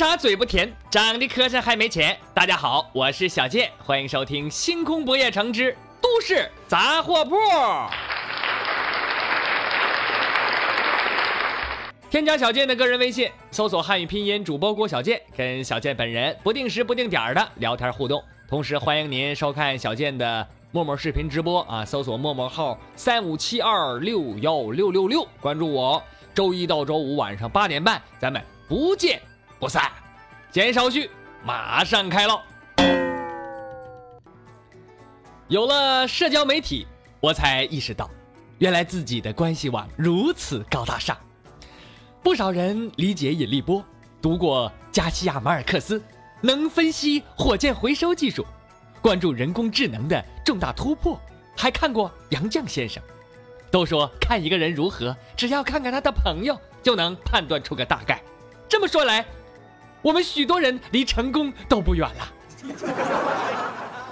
啥嘴不甜，长得磕碜还没钱。大家好，我是小健，欢迎收听《星空不夜城之都市杂货铺》。添加小健的个人微信，搜索汉语拼音主播郭小健，跟小健本人不定时不定点的聊天互动。同时欢迎您收看小健的陌陌视频直播啊，搜索陌陌号三五七二六幺六六六，关注我。周一到周五晚上八点半，咱们不见不散。闲少叙，马上开唠。有了社交媒体，我才意识到，原来自己的关系网如此高大上。不少人理解引力波，读过加西亚马尔克斯，能分析火箭回收技术，关注人工智能的重大突破，还看过杨绛先生。都说看一个人如何，只要看看他的朋友，就能判断出个大概。这么说来，我们许多人离成功都不远了。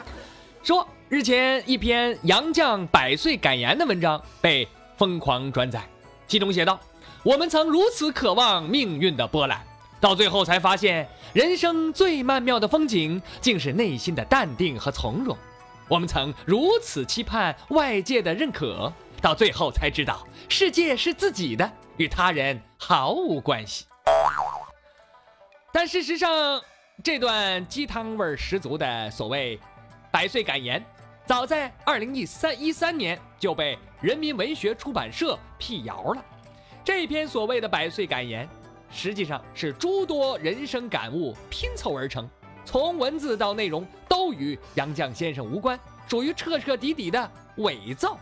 说日前一篇杨绛百岁感言的文章被疯狂转载，其中写道。我们曾如此渴望命运的波澜，到最后才发现，人生最曼妙的风景竟是内心的淡定和从容。我们曾如此期盼外界的认可，到最后才知道，世界是自己的，与他人毫无关系。但事实上，这段鸡汤味儿十足的所谓百岁感言，早在二零一三一三年就被人民文学出版社辟谣了。这篇所谓的百岁感言，实际上是诸多人生感悟拼凑而成，从文字到内容都与杨绛先生无关，属于彻彻底底的伪造。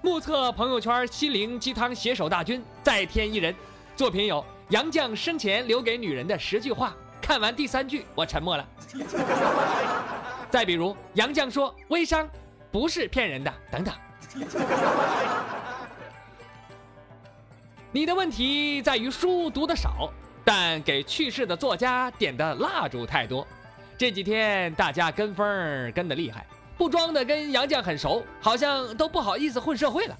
目测朋友圈心灵鸡汤写手大军再添一人，作品有杨绛生前留给女人的十句话，看完第三句我沉默了。再比如杨绛说微商不是骗人的等等。你的问题在于书读得少，但给去世的作家点的蜡烛太多。这几天大家跟风跟得厉害，不装的跟杨绛很熟，好像都不好意思混社会了。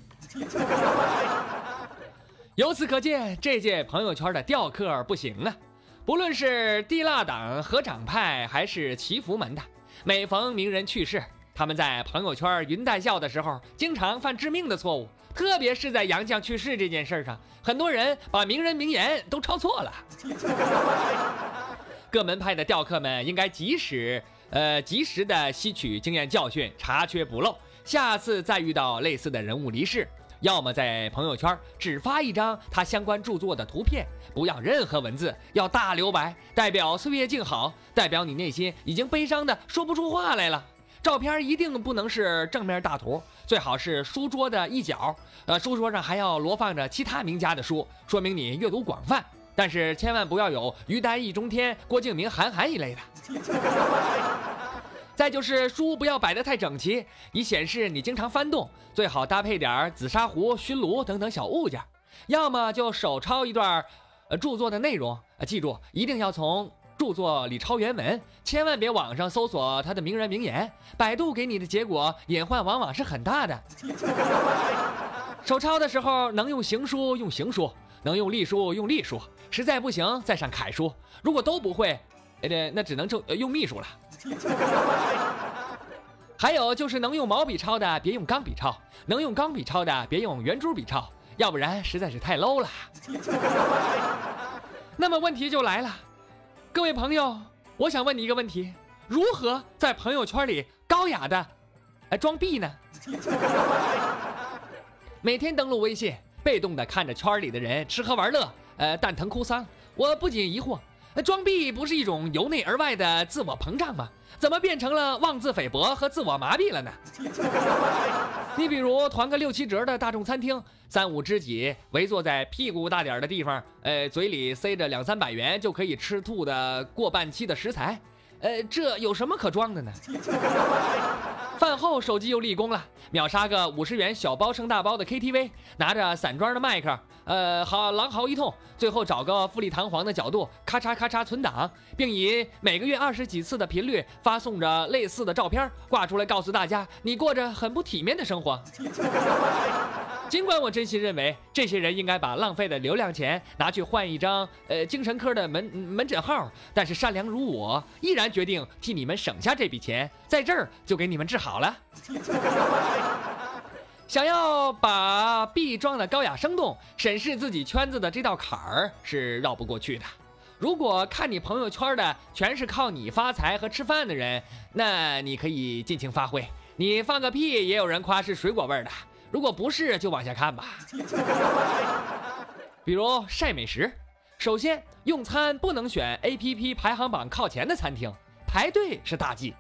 由此可见，这届朋友圈的吊客不行啊！不论是地蜡党、合掌派，还是祈福门的，每逢名人去世，他们在朋友圈云带笑的时候，经常犯致命的错误。特别是在杨绛去世这件事上，很多人把名人名言都抄错了。各门派的吊客们应该及时，呃，及时的吸取经验教训，查缺补漏。下次再遇到类似的人物离世，要么在朋友圈只发一张他相关著作的图片，不要任何文字，要大留白，代表岁月静好，代表你内心已经悲伤的说不出话来了。照片一定不能是正面大图，最好是书桌的一角。呃，书桌上还要罗放着其他名家的书，说明你阅读广泛。但是千万不要有于丹、易中天、郭敬明、韩寒一类的。再就是书不要摆得太整齐，以显示你经常翻动。最好搭配点紫砂壶、熏炉等等小物件。要么就手抄一段，呃，著作的内容。呃，记住，一定要从。著作里抄原文，千万别网上搜索他的名人名言，百度给你的结果隐患往往是很大的。手抄的时候能用行书用行书，能用隶书用隶书，实在不行再上楷书。如果都不会，呃，那只能就用秘书了。还有就是能用毛笔抄的别用钢笔抄，能用钢笔抄的别用圆珠笔抄，要不然实在是太 low 了。那么问题就来了。各位朋友，我想问你一个问题：如何在朋友圈里高雅的，呃，装逼呢？每天登录微信，被动的看着圈里的人吃喝玩乐，呃，蛋疼哭丧。我不仅疑惑，装逼不是一种由内而外的自我膨胀吗？怎么变成了妄自菲薄和自我麻痹了呢？你比如团个六七折的大众餐厅，三五知己围坐在屁股大点的地方，呃，嘴里塞着两三百元就可以吃吐的过半期的食材，呃，这有什么可装的呢？饭后手机又立功了，秒杀个五十元小包剩大包的 KTV，拿着散装的麦克，呃，好狼嚎一通，最后找个富丽堂皇的角度，咔嚓咔嚓存档，并以每个月二十几次的频率发送着类似的照片挂出来，告诉大家你过着很不体面的生活。尽管我真心认为这些人应该把浪费的流量钱拿去换一张呃精神科的门门诊号，但是善良如我，依然决定替你们省下这笔钱，在这儿就给你们治好了。想要把 B 装的高雅生动，审视自己圈子的这道坎儿是绕不过去的。如果看你朋友圈的全是靠你发财和吃饭的人，那你可以尽情发挥，你放个屁也有人夸是水果味的。如果不是，就往下看吧。比如晒美食，首先用餐不能选 APP 排行榜靠前的餐厅，排队是大忌。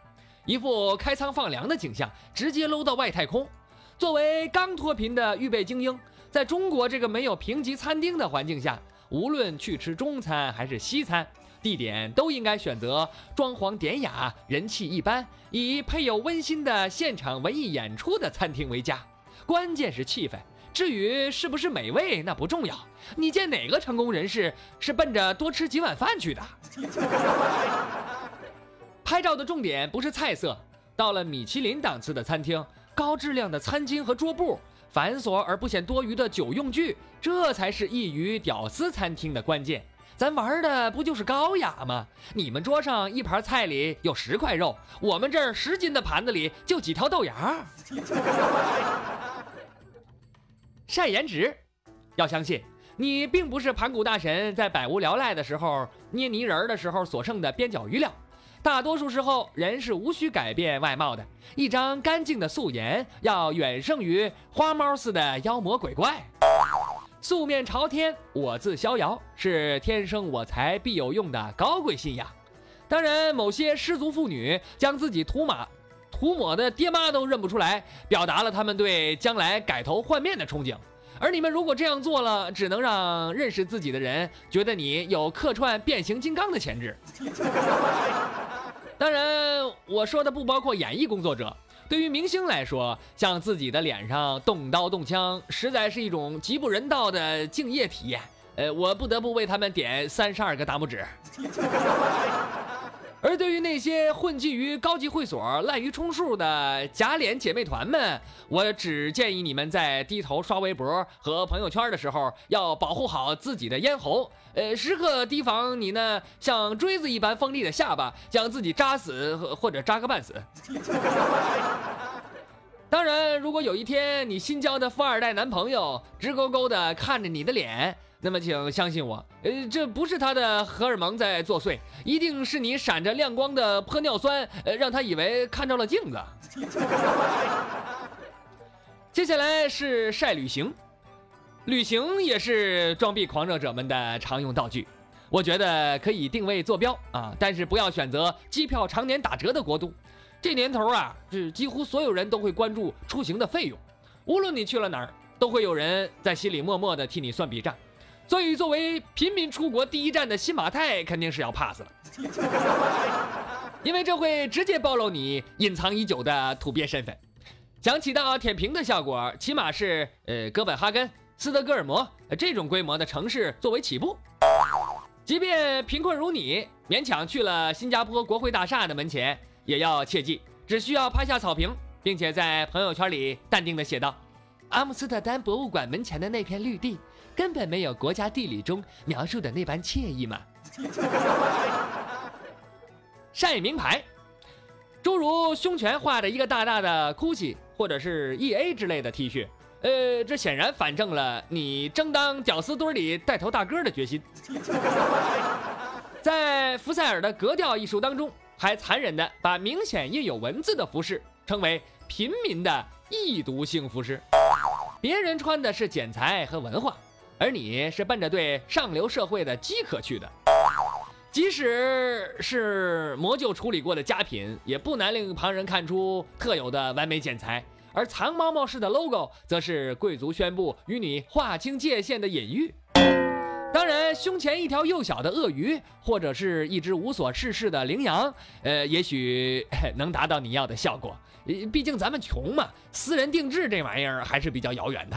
一副开仓放粮的景象，直接搂到外太空。作为刚脱贫的预备精英，在中国这个没有评级餐厅的环境下，无论去吃中餐还是西餐，地点都应该选择装潢典雅、人气一般、以配有温馨的现场文艺演出的餐厅为佳。关键是气氛，至于是不是美味，那不重要。你见哪个成功人士是奔着多吃几碗饭去的？拍照的重点不是菜色，到了米其林档次的餐厅，高质量的餐巾和桌布，繁琐而不显多余的酒用具，这才是异于屌丝餐厅的关键。咱玩的不就是高雅吗？你们桌上一盘菜里有十块肉，我们这儿十斤的盘子里就几条豆芽。晒颜值，要相信你并不是盘古大神在百无聊赖的时候捏泥人的时候所剩的边角余料。大多数时候，人是无需改变外貌的。一张干净的素颜，要远胜于花猫似的妖魔鬼怪。素面朝天，我自逍遥，是天生我材必有用的高贵信仰。当然，某些失足妇女将自己涂抹。涂抹的爹妈都认不出来，表达了他们对将来改头换面的憧憬。而你们如果这样做了，只能让认识自己的人觉得你有客串变形金刚的潜质。当然，我说的不包括演艺工作者。对于明星来说，向自己的脸上动刀动枪，实在是一种极不人道的敬业体验。呃，我不得不为他们点三十二个大拇指。而对于那些混迹于高级会所、滥竽充数的假脸姐妹团们，我只建议你们在低头刷微博和朋友圈的时候，要保护好自己的咽喉，呃，时刻提防你那像锥子一般锋利的下巴将自己扎死或者扎个半死。当然，如果有一天你新交的富二代男朋友直勾勾的看着你的脸，那么，请相信我，呃，这不是他的荷尔蒙在作祟，一定是你闪着亮光的玻尿酸，呃，让他以为看到了镜子。接下来是晒旅行，旅行也是装逼狂热者们的常用道具。我觉得可以定位坐标啊，但是不要选择机票常年打折的国度。这年头啊，是几乎所有人都会关注出行的费用，无论你去了哪儿，都会有人在心里默默的替你算笔账。所以，作为平民出国第一站的新马泰，肯定是要 pass 了，因为这会直接暴露你隐藏已久的土鳖身份，想起到舔屏的效果。起码是呃哥本哈根、斯德哥尔摩这种规模的城市作为起步。即便贫困如你，勉强去了新加坡国会大厦的门前，也要切记，只需要拍下草坪，并且在朋友圈里淡定的写道：“阿姆斯特丹博物馆门前的那片绿地。”根本没有国家地理中描述的那般惬意嘛！晒名牌，诸如胸前画着一个大大的 GUCCI 或者是 EA 之类的 T 恤，呃，这显然反证了你争当屌丝堆里带头大哥的决心。在福塞尔的格调艺术当中，还残忍的把明显印有文字的服饰称为平民的易读性服饰，别人穿的是剪裁和文化。而你是奔着对上流社会的饥渴去的，即使是魔旧处理过的佳品，也不难令旁人看出特有的完美剪裁。而藏猫猫式的 logo，则是贵族宣布与你划清界限的隐喻。当然，胸前一条幼小的鳄鱼，或者是一只无所事事的羚羊，呃，也许 能达到你要的效果。毕竟咱们穷嘛，私人定制这玩意儿还是比较遥远的。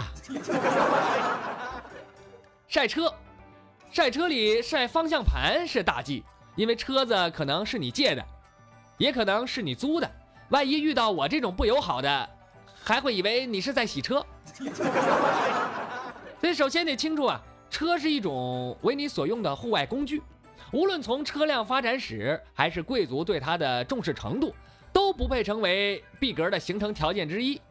晒车，晒车里晒方向盘是大忌，因为车子可能是你借的，也可能是你租的。万一遇到我这种不友好的，还会以为你是在洗车。所以首先得清楚啊，车是一种为你所用的户外工具，无论从车辆发展史还是贵族对它的重视程度，都不配成为壁格的形成条件之一。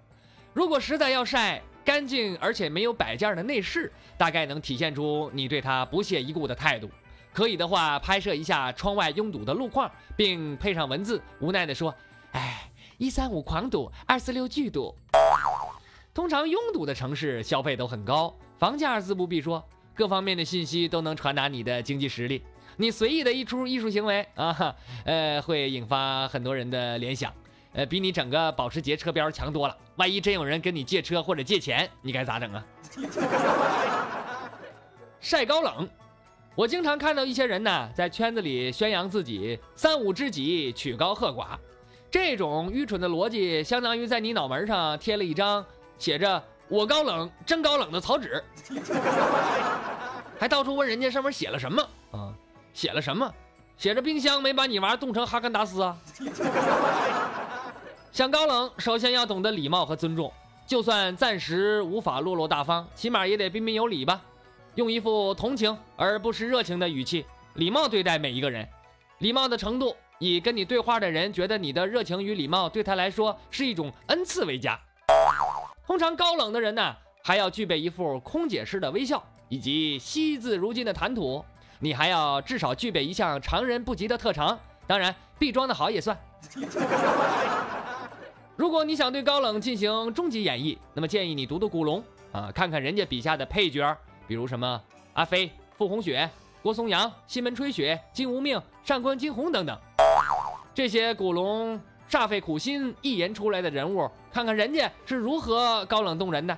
如果实在要晒干净而且没有摆件的内饰，大概能体现出你对它不屑一顾的态度。可以的话，拍摄一下窗外拥堵的路况，并配上文字，无奈地说。哎，一三五狂堵，二四六巨堵。通常拥堵的城市消费都很高，房价自不必说，各方面的信息都能传达你的经济实力。你随意的一出艺术行为啊，呃，会引发很多人的联想，呃，比你整个保时捷车标强多了。万一真有人跟你借车或者借钱，你该咋整啊？晒高冷，我经常看到一些人呢，在圈子里宣扬自己三五知己，曲高和寡。这种愚蠢的逻辑，相当于在你脑门上贴了一张写着“我高冷，真高冷”的草纸，还到处问人家上面写了什么啊？写了什么？写着冰箱没把你娃冻成哈根达斯啊？想高冷，首先要懂得礼貌和尊重，就算暂时无法落落大方，起码也得彬彬有礼吧？用一副同情而不失热情的语气，礼貌对待每一个人，礼貌的程度。以跟你对话的人觉得你的热情与礼貌对他来说是一种恩赐为佳。通常高冷的人呢，还要具备一副空姐式的微笑以及惜字如金的谈吐。你还要至少具备一项常人不及的特长，当然必装的好也算。如果你想对高冷进行终极演绎，那么建议你读读古龙啊，看看人家笔下的配角，比如什么阿飞、傅红雪、郭松阳、西门吹雪、金无命、上官金鸿等等。这些古龙煞费苦心一言出来的人物，看看人家是如何高冷动人的。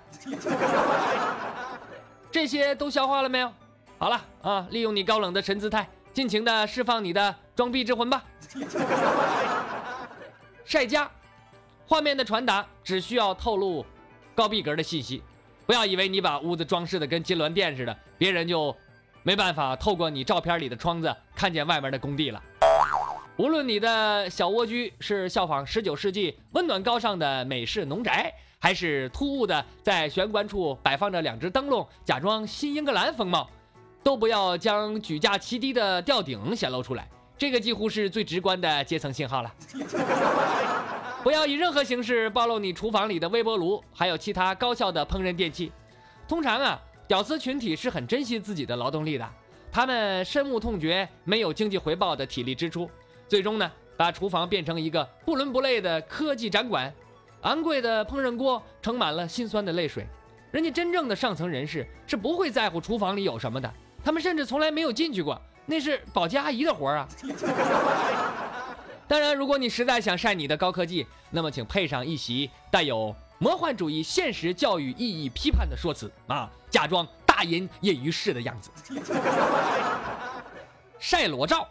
这些都消化了没有？好了啊，利用你高冷的神姿态，尽情的释放你的装逼之魂吧。晒家，画面的传达只需要透露高逼格的信息，不要以为你把屋子装饰的跟金銮殿似的，别人就没办法透过你照片里的窗子看见外面的工地了。无论你的小蜗居是效仿十九世纪温暖高尚的美式农宅，还是突兀的在玄关处摆放着两只灯笼，假装新英格兰风貌，都不要将举架齐低的吊顶显露出来。这个几乎是最直观的阶层信号了。不要以任何形式暴露你厨房里的微波炉，还有其他高效的烹饪电器。通常啊，屌丝群体是很珍惜自己的劳动力的，他们深恶痛绝没有经济回报的体力支出。最终呢，把厨房变成一个不伦不类的科技展馆，昂贵的烹饪锅盛满了心酸的泪水。人家真正的上层人士是不会在乎厨房里有什么的，他们甚至从来没有进去过，那是保洁阿姨的活儿啊。当然，如果你实在想晒你的高科技，那么请配上一席带有魔幻主义现实教育意义批判的说辞啊，假装大隐隐于市的样子，晒裸照。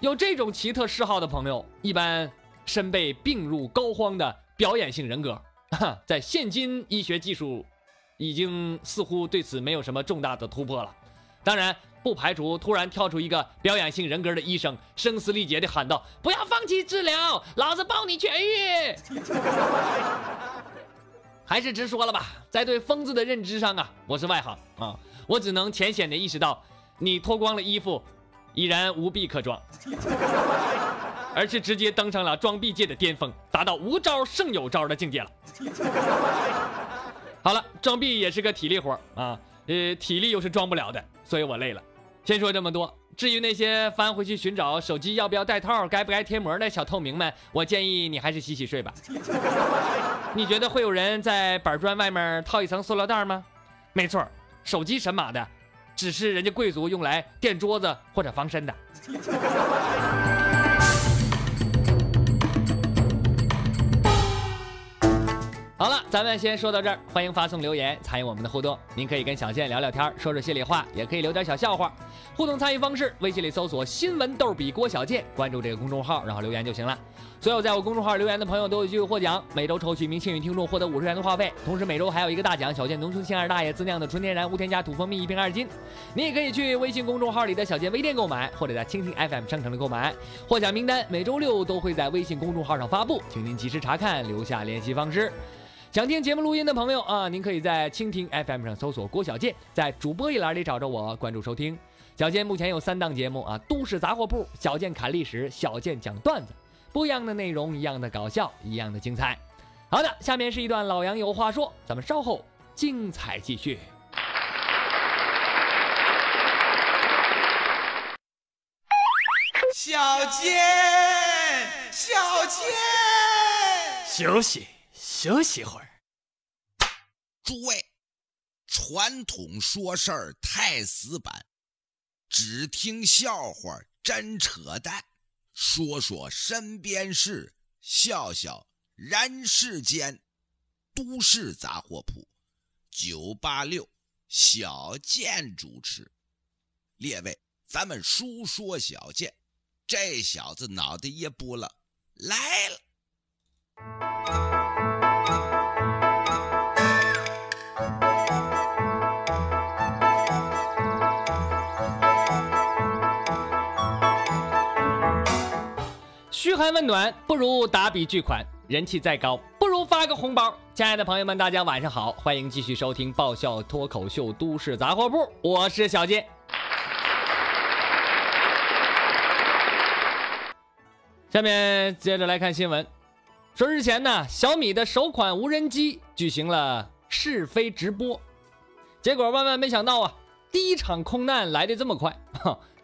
有这种奇特嗜好的朋友，一般身被病入膏肓的表演性人格。在现今医学技术，已经似乎对此没有什么重大的突破了。当然，不排除突然跳出一个表演性人格的医生，声嘶力竭地喊道：“不要放弃治疗，老子保你痊愈。” 还是直说了吧，在对疯子的认知上啊，我是外行啊，我只能浅显地意识到，你脱光了衣服。已然无臂可装，而是直接登上了装逼界的巅峰，达到无招胜有招的境界了。好了，装逼也是个体力活啊，呃，体力又是装不了的，所以我累了。先说这么多，至于那些翻回去寻找手机要不要带套、该不该贴膜的小透明们，我建议你还是洗洗睡吧。你觉得会有人在板砖外面套一层塑料袋吗？没错，手机神马的。只是人家贵族用来垫桌子或者防身的。好了，咱们先说到这儿。欢迎发送留言参与我们的互动。您可以跟小健聊聊天，说说心里话，也可以留点小笑话。互动参与方式：微信里搜索“新闻逗比郭小健”，关注这个公众号，然后留言就行了。所有在我公众号留言的朋友都有机会获奖，每周抽取一名幸运听众，获得五十元的话费。同时每周还有一个大奖：小健农村亲二大爷自酿的纯天然无添加土蜂蜜一瓶二斤。你也可以去微信公众号里的小健微店购买，或者在蜻蜓 FM 商城里购买。获奖名单每周六都会在微信公众号上发布，请您及时查看，留下联系方式。想听节目录音的朋友啊，您可以在蜻蜓 FM 上搜索郭小健，在主播一栏里找着我，关注收听。小健目前有三档节目啊，《都市杂货铺》、小健侃历史、小健讲段子，不一样的内容，一样的搞笑，一样的精彩。好的，下面是一段老杨有话说，咱们稍后精彩继续。小健，小健，休息。休息会儿。诸位，传统说事儿太死板，只听笑话真扯淡。说说身边事，笑笑人世间。都市杂货铺，九八六小健主持。列位，咱们书说小健，这小子脑袋一拨了，来了。嘘寒问暖不如打笔巨款，人气再高不如发个红包。亲爱的朋友们，大家晚上好，欢迎继续收听爆笑脱口秀《都市杂货铺》，我是小杰。下面接着来看新闻，说日前呢，小米的首款无人机举行了试飞直播，结果万万没想到啊，第一场空难来的这么快。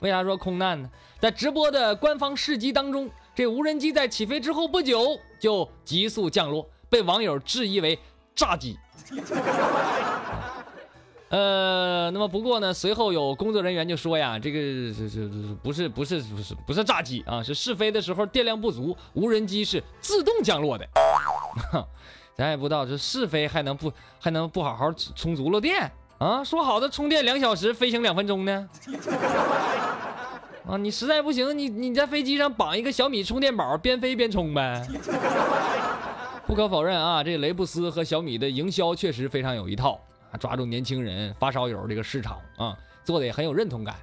为啥说空难呢？在直播的官方试机当中。这无人机在起飞之后不久就急速降落，被网友质疑为炸机。呃，那么不过呢，随后有工作人员就说呀，这个这这不是不是不是不是炸机啊，是试飞的时候电量不足，无人机是自动降落的。咱也不知道这试飞还能不还能不好好充足了电啊？说好的充电两小时，飞行两分钟呢？啊，你实在不行，你你在飞机上绑一个小米充电宝，边飞边充呗。不可否认啊，这雷布斯和小米的营销确实非常有一套啊，抓住年轻人发烧友这个市场啊，做的也很有认同感。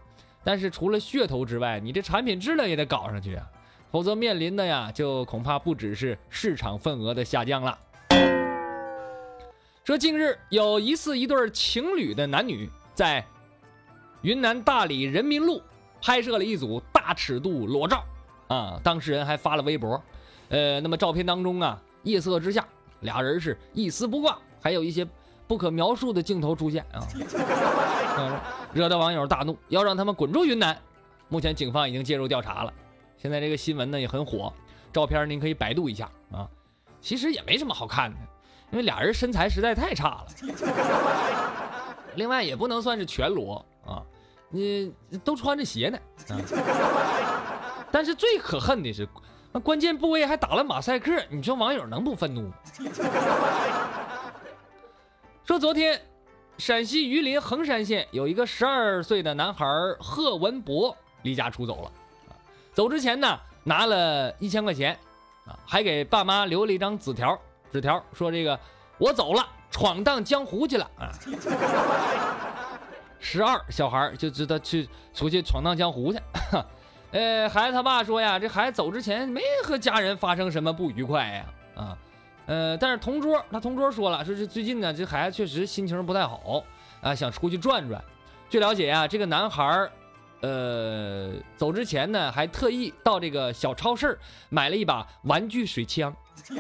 但是除了噱头之外，你这产品质量也得搞上去啊，否则面临的呀，就恐怕不只是市场份额的下降了。说近日有疑似一对情侣的男女在云南大理人民路。拍摄了一组大尺度裸照，啊，当事人还发了微博，呃，那么照片当中啊，夜色之下，俩人是一丝不挂，还有一些不可描述的镜头出现啊，惹得网友大怒，要让他们滚出云南。目前警方已经介入调查了，现在这个新闻呢也很火，照片您可以百度一下啊，其实也没什么好看的，因为俩人身材实在太差了，另外也不能算是全裸啊。你都穿着鞋呢，啊 但是最可恨的是，那关键部位还打了马赛克，你说网友能不愤怒吗？说昨天，陕西榆林横山县有一个十二岁的男孩贺文博离家出走了，走之前呢拿了一千块钱，啊，还给爸妈留了一张纸条，纸条说这个我走了，闯荡江湖去了啊。十二小孩就知道去出去闯荡江湖去，呃，孩子他爸说呀，这孩子走之前没和家人发生什么不愉快呀，啊，呃，但是同桌他同桌说了，说是最近呢，这孩子确实心情不太好啊，想出去转转。据了解呀，这个男孩呃，走之前呢，还特意到这个小超市买了一把玩具水枪。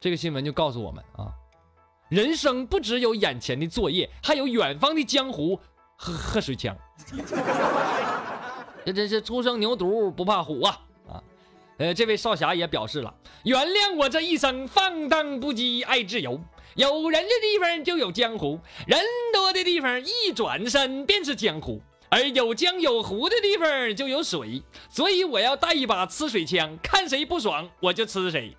这个新闻就告诉我们啊。人生不只有眼前的作业，还有远方的江湖和和水枪。这真是初生牛犊不怕虎啊！啊，呃，这位少侠也表示了，原谅我这一生放荡不羁，爱自由。有人的地方就有江湖，人多的地方一转身便是江湖，而有江有湖的地方就有水，所以我要带一把呲水枪，看谁不爽我就呲谁。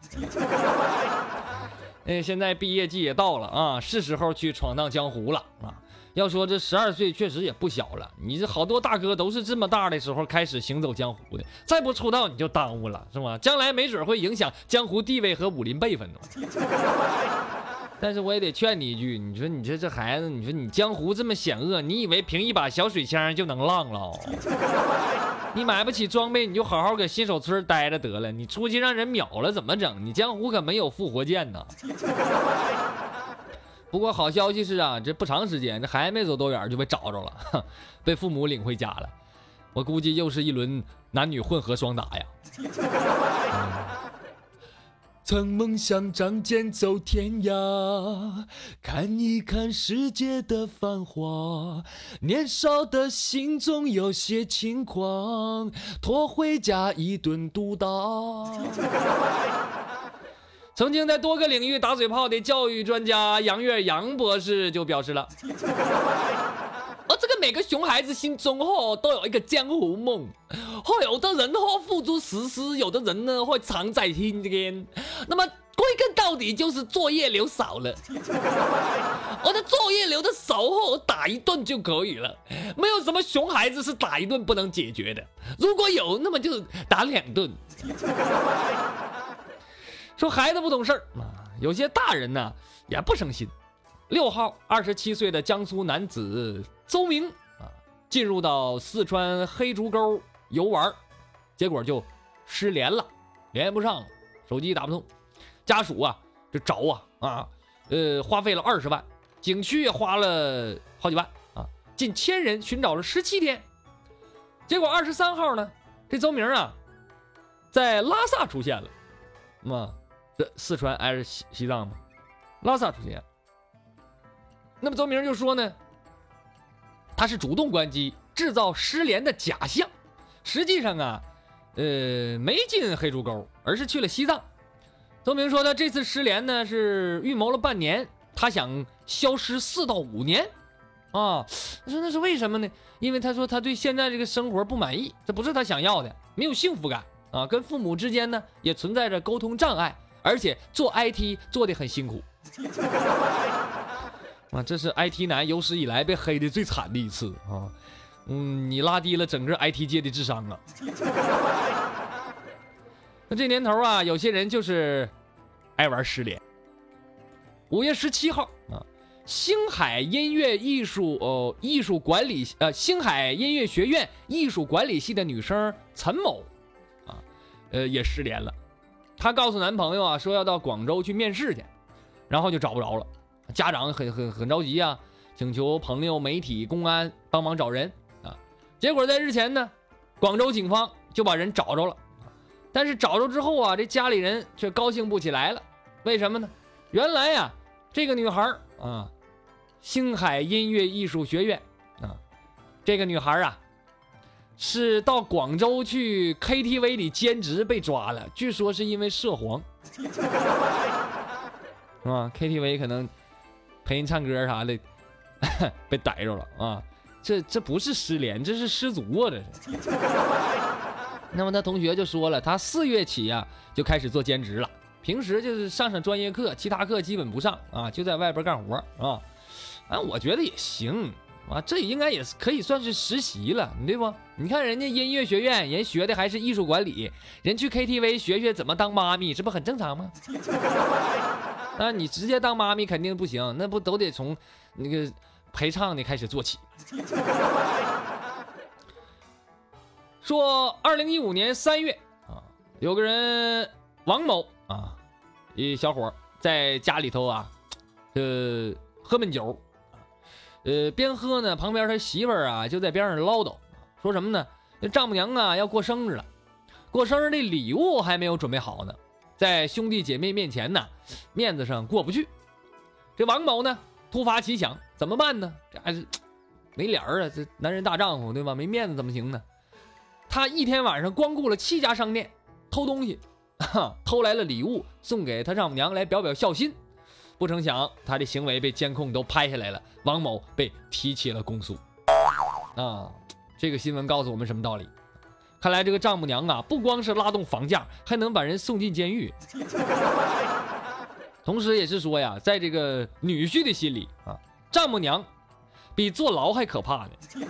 哎，现在毕业季也到了啊，是时候去闯荡江湖了啊。要说这十二岁确实也不小了，你这好多大哥都是这么大的时候开始行走江湖的，再不出道你就耽误了，是吧？将来没准会影响江湖地位和武林辈分呢。但是我也得劝你一句，你说你这这孩子，你说你江湖这么险恶，你以为凭一把小水枪就能浪了？你买不起装备，你就好好搁新手村待着得了。你出去让人秒了怎么整？你江湖可没有复活剑呢。不过好消息是啊，这不长时间，这还没走多远就被找着了，被父母领回家了。我估计又是一轮男女混合双打呀。曾梦想仗剑走天涯，看一看世界的繁华。年少的心总有些轻狂，拖回家一顿毒打。曾经在多个领域打嘴炮的教育专家杨月杨博士就表示了。每个熊孩子心中哦都有一个江湖梦，哦有的人哦付诸实施，有的人呢会藏在心间。那么归根到底就是作业留少了，我的作业留的少后打一顿就可以了，没有什么熊孩子是打一顿不能解决的。如果有，那么就打两顿。说孩子不懂事儿，有些大人呢也不省心。六号，二十七岁的江苏男子。邹明啊，进入到四川黑竹沟游玩，结果就失联了，联系不上了，手机打不通，家属啊就找啊啊，呃，花费了二十万，景区也花了好几万啊，近千人寻找了十七天，结果二十三号呢，这邹明啊，在拉萨出现了，嘛，这四川挨着西西藏嘛，拉萨出现，那么邹明就说呢。他是主动关机，制造失联的假象。实际上啊，呃，没进黑竹沟，而是去了西藏。邹明说他这次失联呢是预谋了半年，他想消失四到五年。啊，他说那是为什么呢？因为他说他对现在这个生活不满意，这不是他想要的，没有幸福感啊。跟父母之间呢也存在着沟通障碍，而且做 IT 做的很辛苦。啊，这是 IT 男有史以来被黑的最惨的一次啊！嗯，你拉低了整个 IT 界的智商啊！那这年头啊，有些人就是爱玩失联。五月十七号啊，星海音乐艺术哦艺术管理呃星海音乐学院艺术管理系的女生陈某啊，呃也失联了。她告诉男朋友啊，说要到广州去面试去，然后就找不着了。家长很很很着急啊，请求朋友、媒体、公安帮忙找人啊。结果在日前呢，广州警方就把人找着了。但是找着之后啊，这家里人却高兴不起来了。为什么呢？原来呀，这个女孩啊，星海音乐艺术学院啊，这个女孩啊，是到广州去 KTV 里兼职被抓了，据说是因为涉黄，是吧？KTV 可能。陪人唱歌啥的，被逮着了啊！这这不是失联，这是失足啊！这是。那么他同学就说了，他四月起呀就开始做兼职了，平时就是上上专业课，其他课基本不上啊，就在外边干活啊。啊，我觉得也行啊，这应该也是可以算是实习了，对不？你看人家音乐学院人学的还是艺术管理，人去 KTV 学学怎么当妈咪，这不很正常吗？那你直接当妈咪肯定不行，那不都得从那个陪唱的开始做起。说二零一五年三月啊，有个人王某啊，一小伙在家里头啊，呃，喝闷酒，呃，边喝呢，旁边他媳妇儿啊就在边上唠叨，说什么呢？那丈母娘啊要过生日了，过生日的礼物还没有准备好呢。在兄弟姐妹面前呢，面子上过不去。这王某呢，突发奇想，怎么办呢？这还是没脸儿啊！这男人大丈夫对吧？没面子怎么行呢？他一天晚上光顾了七家商店，偷东西，偷来了礼物送给他丈母娘来表表孝心。不成想，他的行为被监控都拍下来了，王某被提起了公诉。啊，这个新闻告诉我们什么道理？看来这个丈母娘啊，不光是拉动房价，还能把人送进监狱。同时也是说呀，在这个女婿的心里啊，丈母娘比坐牢还可怕呢。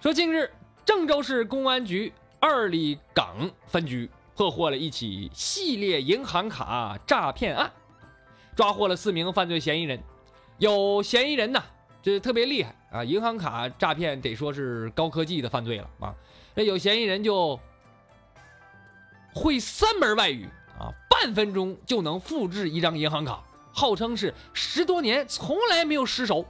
说近日，郑州市公安局二里岗分局破获了一起系列银行卡诈骗案，抓获了四名犯罪嫌疑人。有嫌疑人呢，这特别厉害啊！银行卡诈骗得说是高科技的犯罪了啊！那有嫌疑人就会三门外语啊，半分钟就能复制一张银行卡，号称是十多年从来没有失手。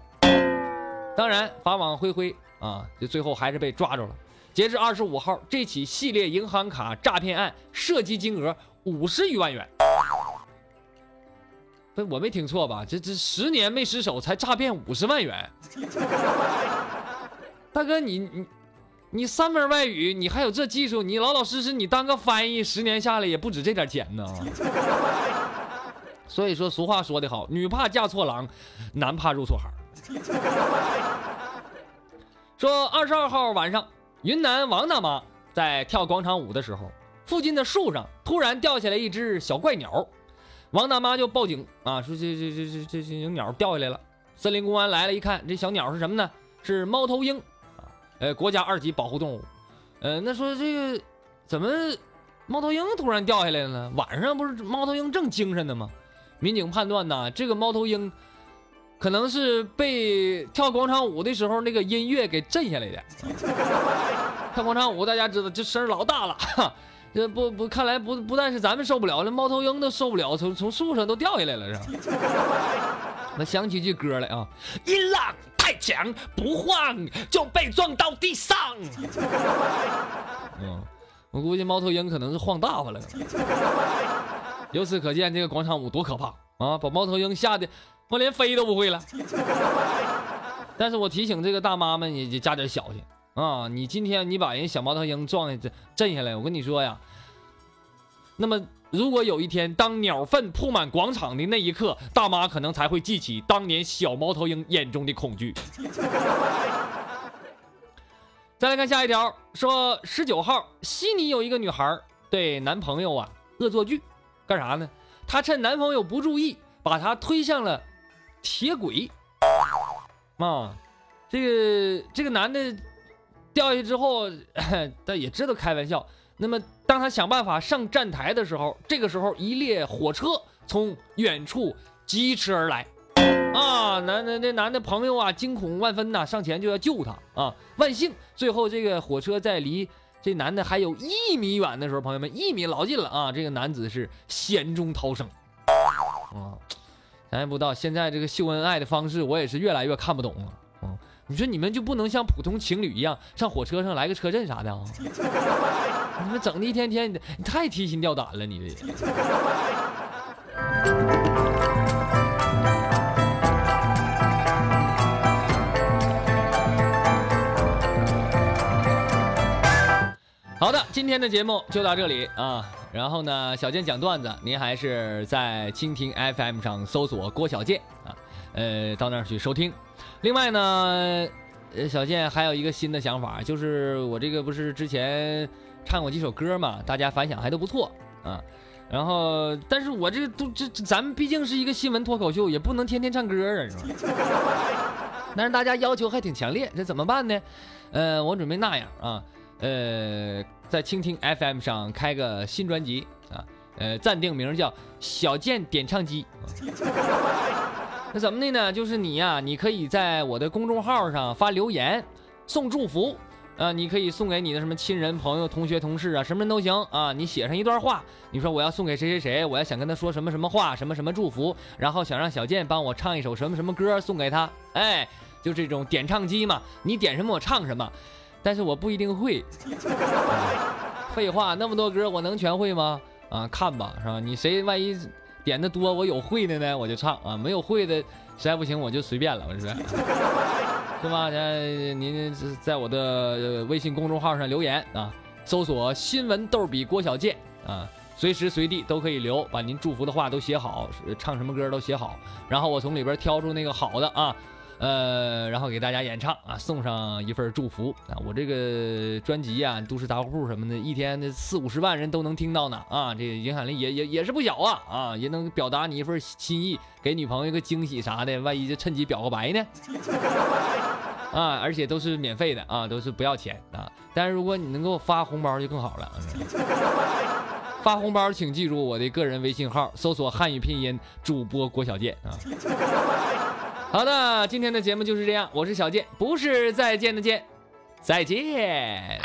当然，法网恢恢。啊，就最后还是被抓住了。截至二十五号，这起系列银行卡诈骗案涉及金额五十余万元。我没听错吧？这这十年没失手，才诈骗五十万元。大哥，你你你三门外语，你还有这技术，你老老实实你当个翻译，十年下来也不止这点钱呢。所以说，俗话说得好，女怕嫁错郎，男怕入错行。说二十二号晚上，云南王大妈在跳广场舞的时候，附近的树上突然掉下来一只小怪鸟，王大妈就报警啊，说这这这这这这鸟掉下来了。森林公安来了，一看这小鸟是什么呢？是猫头鹰啊，呃，国家二级保护动物。呃，那说这个怎么猫头鹰突然掉下来了呢？晚上不是猫头鹰正精神呢吗？民警判断呢，这个猫头鹰。可能是被跳广场舞的时候那个音乐给震下来的。跳广场舞大家知道这声老大了哈，这不不看来不不但是咱们受不了，那猫头鹰都受不了，从从树上都掉下来了是吧？那想起句歌来啊，音浪太强，不晃就被撞到地上。嗯，我估计猫头鹰可能是晃大发了。由此可见这个广场舞多可怕啊！把猫头鹰吓得。我连飞都不会了，但是我提醒这个大妈们，也加点小心啊！你今天你把人小猫头鹰撞的震下来，我跟你说呀，那么如果有一天当鸟粪铺满广场的那一刻，大妈可能才会记起当年小猫头鹰眼中的恐惧。再来看下一条，说十九号悉尼有一个女孩对男朋友啊恶作剧，干啥呢？她趁男朋友不注意，把他推向了。铁轨，啊，这个这个男的掉下去之后，他也知道开玩笑。那么，当他想办法上站台的时候，这个时候一列火车从远处疾驰而来，啊，男的那男的朋友啊，惊恐万分呐，上前就要救他啊。万幸，最后这个火车在离这男的还有一米远的时候，朋友们一米老近了啊，这个男子是险中逃生，啊。想象不到，现在这个秀恩爱的方式，我也是越来越看不懂了。嗯，你说你们就不能像普通情侣一样上火车上来个车震啥的啊？你们整的一天天的，你太提心吊胆了，你这。好的，今天的节目就到这里啊。然后呢，小健讲段子，您还是在蜻蜓 FM 上搜索郭小健啊，呃，到那儿去收听。另外呢，呃，小健还有一个新的想法，就是我这个不是之前唱过几首歌嘛，大家反响还都不错啊。然后，但是我这都这咱们毕竟是一个新闻脱口秀，也不能天天唱歌啊，是吧？但是大家要求还挺强烈，这怎么办呢？呃，我准备那样啊。呃，在蜻蜓 FM 上开个新专辑啊，呃，暂定名叫“小健点唱机”。那怎么的呢？就是你呀，你可以在我的公众号上发留言，送祝福啊，你可以送给你的什么亲人、朋友、同学、同事啊，什么人都行啊。你写上一段话，你说我要送给谁谁谁，我要想跟他说什么什么话，什么什么祝福，然后想让小健帮我唱一首什么什么歌送给他，哎，就这种点唱机嘛，你点什么我唱什么。但是我不一定会，废话，那么多歌我能全会吗？啊，看吧，是吧？你谁万一点的多，我有会的呢，我就唱啊；没有会的，实在不行我就随便了，我说，是吧？您在我的微信公众号上留言啊，搜索“新闻逗比郭小健”啊，随时随地都可以留，把您祝福的话都写好，唱什么歌都写好，然后我从里边挑出那个好的啊。呃，然后给大家演唱啊，送上一份祝福啊。我这个专辑啊，都市杂货铺什么的，一天的四五十万人都能听到呢啊，这影响力也也也是不小啊啊，也能表达你一份心意，给女朋友一个惊喜啥的，万一就趁机表个白呢？啊，而且都是免费的啊，都是不要钱啊。但是如果你能给我发红包就更好了。发红包请记住我的个人微信号，搜索汉语拼音主播郭小贱啊。好的，今天的节目就是这样。我是小健，不是再见的见，再见。